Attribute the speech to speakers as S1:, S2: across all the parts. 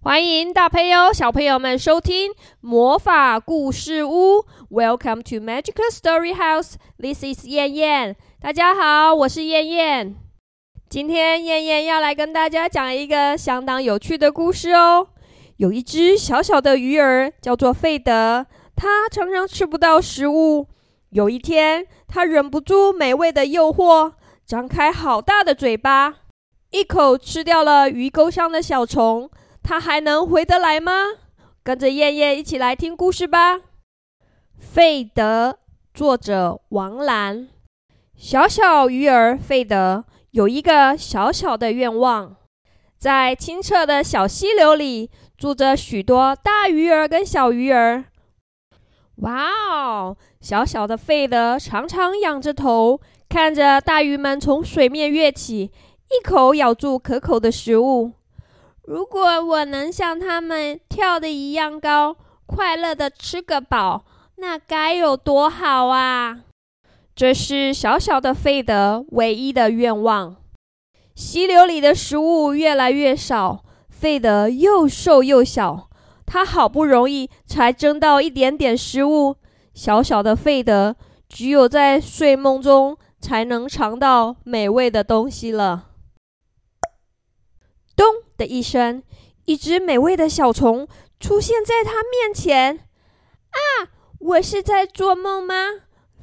S1: 欢迎大朋友、小朋友们收听魔法故事屋。Welcome to Magical Story House. This is 燕燕。大家好，我是燕燕。今天燕燕要来跟大家讲一个相当有趣的故事哦。有一只小小的鱼儿，叫做费德，它常常吃不到食物。有一天，它忍不住美味的诱惑，张开好大的嘴巴，一口吃掉了鱼钩上的小虫。它还能回得来吗？跟着燕燕一起来听故事吧。费德，作者王兰。小小鱼儿费德有一个小小的愿望，在清澈的小溪流里住着许多大鱼儿跟小鱼儿。哇哦！小小的费德常常仰着头，看着大鱼们从水面跃起，一口咬住可口的食物。如果我能像他们跳的一样高，快乐的吃个饱，那该有多好啊！这是小小的费德唯一的愿望。溪流里的食物越来越少，费德又瘦又小，他好不容易才争到一点点食物。小小的费德只有在睡梦中才能尝到美味的东西了。咚的一声，一只美味的小虫出现在他面前。啊！我是在做梦吗？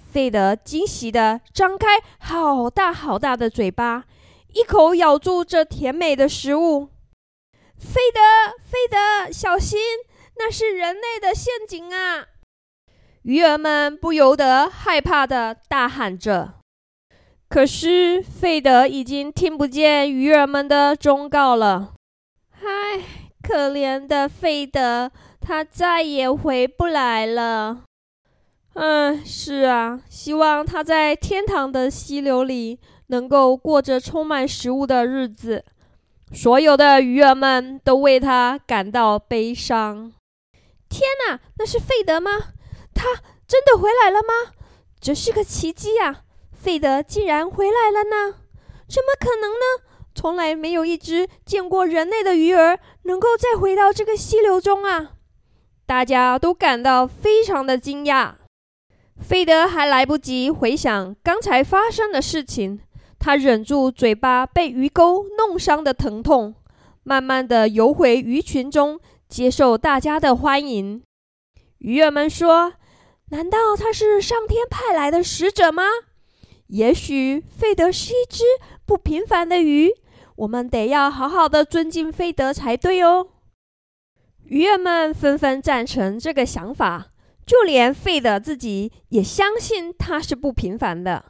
S1: 费德惊喜地张开好大好大的嘴巴，一口咬住这甜美的食物。费德，费德，小心！那是人类的陷阱啊！鱼儿们不由得害怕地大喊着。可是费德已经听不见鱼儿们的忠告了。唉，可怜的费德，他再也回不来了。嗯，是啊，希望他在天堂的溪流里能够过着充满食物的日子。所有的鱼儿们都为他感到悲伤。天哪，那是费德吗？他真的回来了吗？这是个奇迹呀！费德竟然回来了呢？怎么可能呢？从来没有一只见过人类的鱼儿能够再回到这个溪流中啊！大家都感到非常的惊讶。费德还来不及回想刚才发生的事情，他忍住嘴巴被鱼钩弄伤的疼痛，慢慢的游回鱼群中，接受大家的欢迎。鱼儿们说：“难道他是上天派来的使者吗？”也许费德是一只不平凡的鱼，我们得要好好的尊敬费德才对哦。鱼儿们纷纷赞成这个想法，就连费德自己也相信他是不平凡的。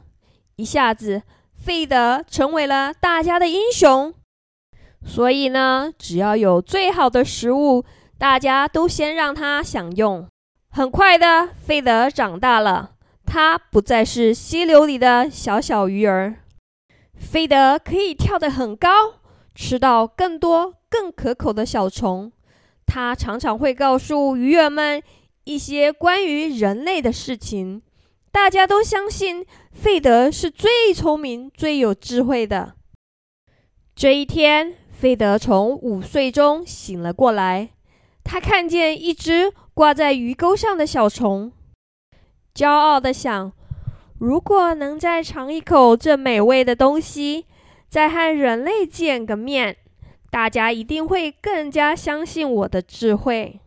S1: 一下子，费德成为了大家的英雄。所以呢，只要有最好的食物，大家都先让他享用。很快的，费德长大了。它不再是溪流里的小小鱼儿，费德可以跳得很高，吃到更多更可口的小虫。他常常会告诉鱼儿们一些关于人类的事情。大家都相信费德是最聪明、最有智慧的。这一天，费德从午睡中醒了过来，他看见一只挂在鱼钩上的小虫。骄傲的想：如果能再尝一口这美味的东西，再和人类见个面，大家一定会更加相信我的智慧。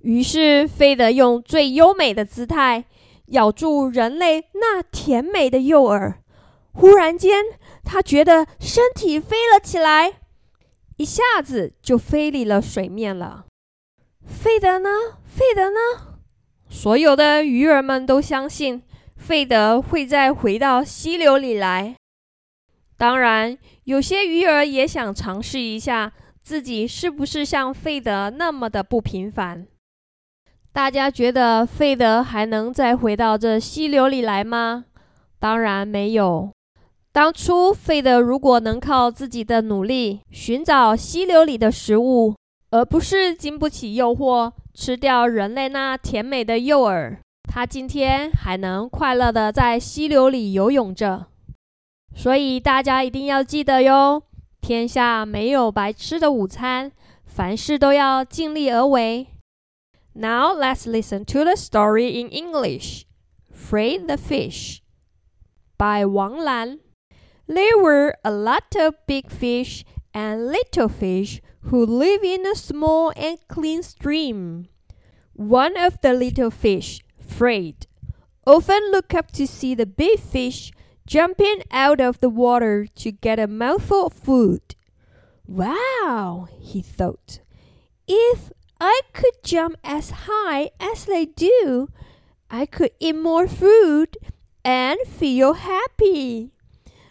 S1: 于是，费德用最优美的姿态咬住人类那甜美的诱饵。忽然间，他觉得身体飞了起来，一下子就飞离了水面了。费德呢？费德呢？所有的鱼儿们都相信费德会再回到溪流里来。当然，有些鱼儿也想尝试一下自己是不是像费德那么的不平凡。大家觉得费德还能再回到这溪流里来吗？当然没有。当初费德如果能靠自己的努力寻找溪流里的食物，而不是经不起诱惑。吃掉人类那甜美的诱饵，它今天还能快乐的在溪流里游泳着。所以大家一定要记得哟，天下没有白吃的午餐。凡事都要尽力而为。Now let's listen to the story in English. Free the Fish by Wang Lan. There were a lot of big fish and little fish who live in a small and clean stream. One of the little fish, Fred, often looked up to see the big fish jumping out of the water to get a mouthful of food. Wow, he thought. If I could jump as high as they do, I could eat more food and feel happy.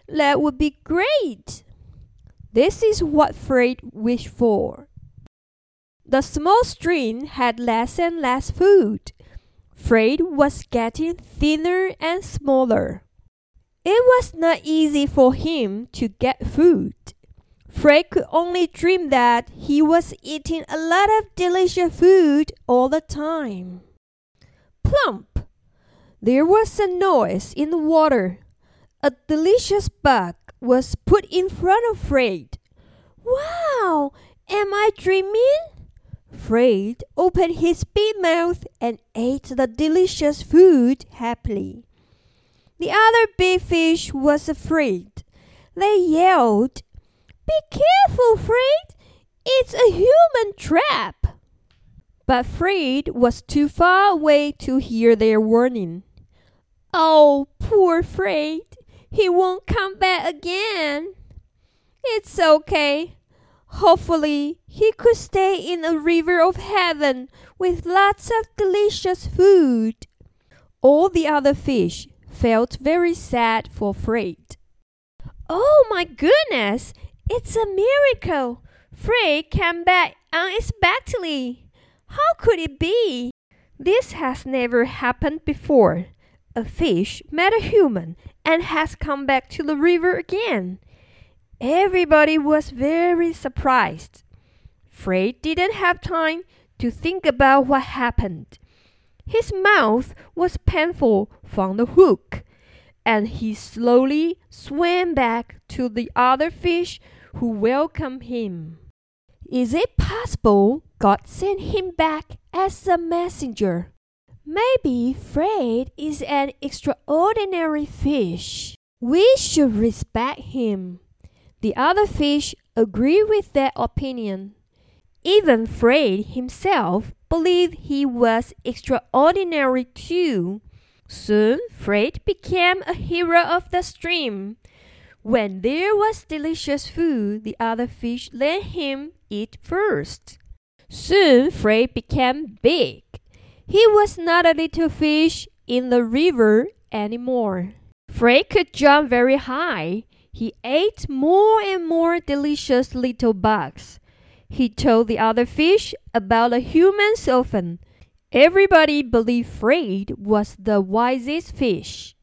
S1: That would be great. This is what Fred wished for. The small stream had less and less food. Fred was getting thinner and smaller. It was not easy for him to get food. Fred could only dream that he was eating a lot of delicious food all the time. Plump! There was a noise in the water. A delicious bug was put in front of Fred. Wow! Am I dreaming? Fred opened his big mouth and ate the delicious food happily. The other big fish was afraid. They yelled, Be careful, Fred! It's a human trap! But Fred was too far away to hear their warning. Oh, poor Fred! He won't come back again. It's okay. Hopefully, he could stay in a river of heaven with lots of delicious food. All the other fish felt very sad for Fred. Oh my goodness! It's a miracle! Fred came back unexpectedly. How could it be? This has never happened before. A fish met a human and has come back to the river again. Everybody was very surprised. Fred didn't have time to think about what happened. His mouth was painful from the hook, and he slowly swam back to the other fish who welcomed him. Is it possible God sent him back as a messenger? Maybe Fred is an extraordinary fish. We should respect him. The other fish agree with that opinion. Even Fred himself believed he was extraordinary too. Soon Fred became a hero of the stream. When there was delicious food, the other fish let him eat first. Soon Fred became big. He was not a little fish in the river anymore. Frey could jump very high. He ate more and more delicious little bugs. He told the other fish about the humans often. Everybody believed Frey was the wisest fish.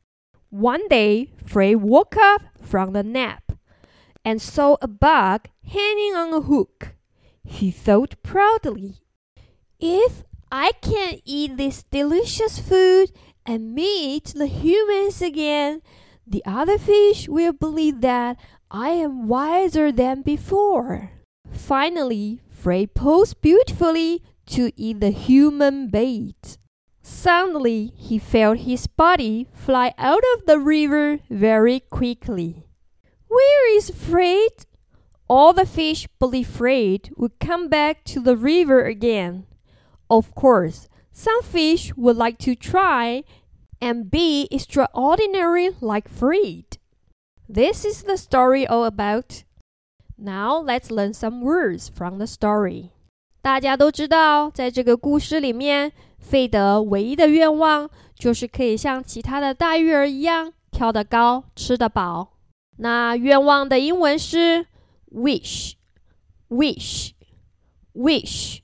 S1: One day, Frey woke up from the nap and saw a bug hanging on a hook. He thought proudly, If I can eat this delicious food and meet the humans again, the other fish will believe that I am wiser than before. Finally, Fred posed beautifully to eat the human bait. Suddenly, he felt his body fly out of the river very quickly. Where is Fred? All the fish believed Fred would come back to the river again. Of course, some fish would like to try and be extraordinary like Fred. This is the story all about. Now let's learn some words from the story. 大家都知道，在这个故事里面，费德唯一的愿望就是可以像其他的大鱼儿一样跳得高、吃得饱。那愿望的英文是 wish，wish，wish。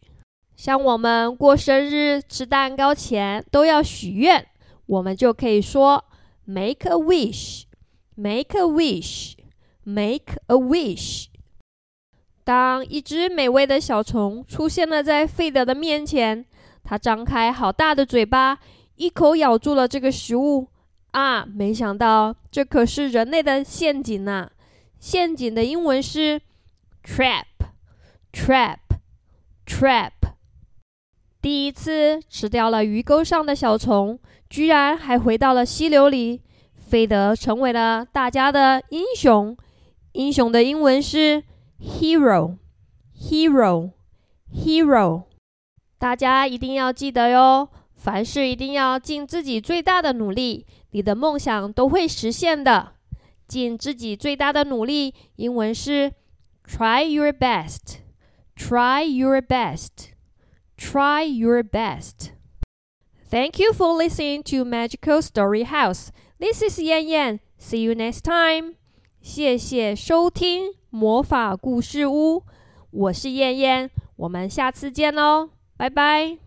S1: 像我们过生日、吃蛋糕前都要许愿。我们就可以说 make a wish，make a wish，make a wish。当一只美味的小虫出现了在费德的面前，它张开好大的嘴巴，一口咬住了这个食物。啊，没想到这可是人类的陷阱呐！陷阱的英文是 trap，trap。第一次吃掉了鱼钩上的小虫，居然还回到了溪流里。费德成为了大家的英雄。英雄的英文是 hero，hero，hero。大家一定要记得哟，凡事一定要尽自己最大的努力，你的梦想都会实现的。尽自己最大的努力，英文是 try your best，try your best best，try your best。Thank you for listening to Magical Story House. This is Yan Yan. See you next time. 谢谢收听魔法故事屋，我是燕燕，我们下次见喽，拜拜。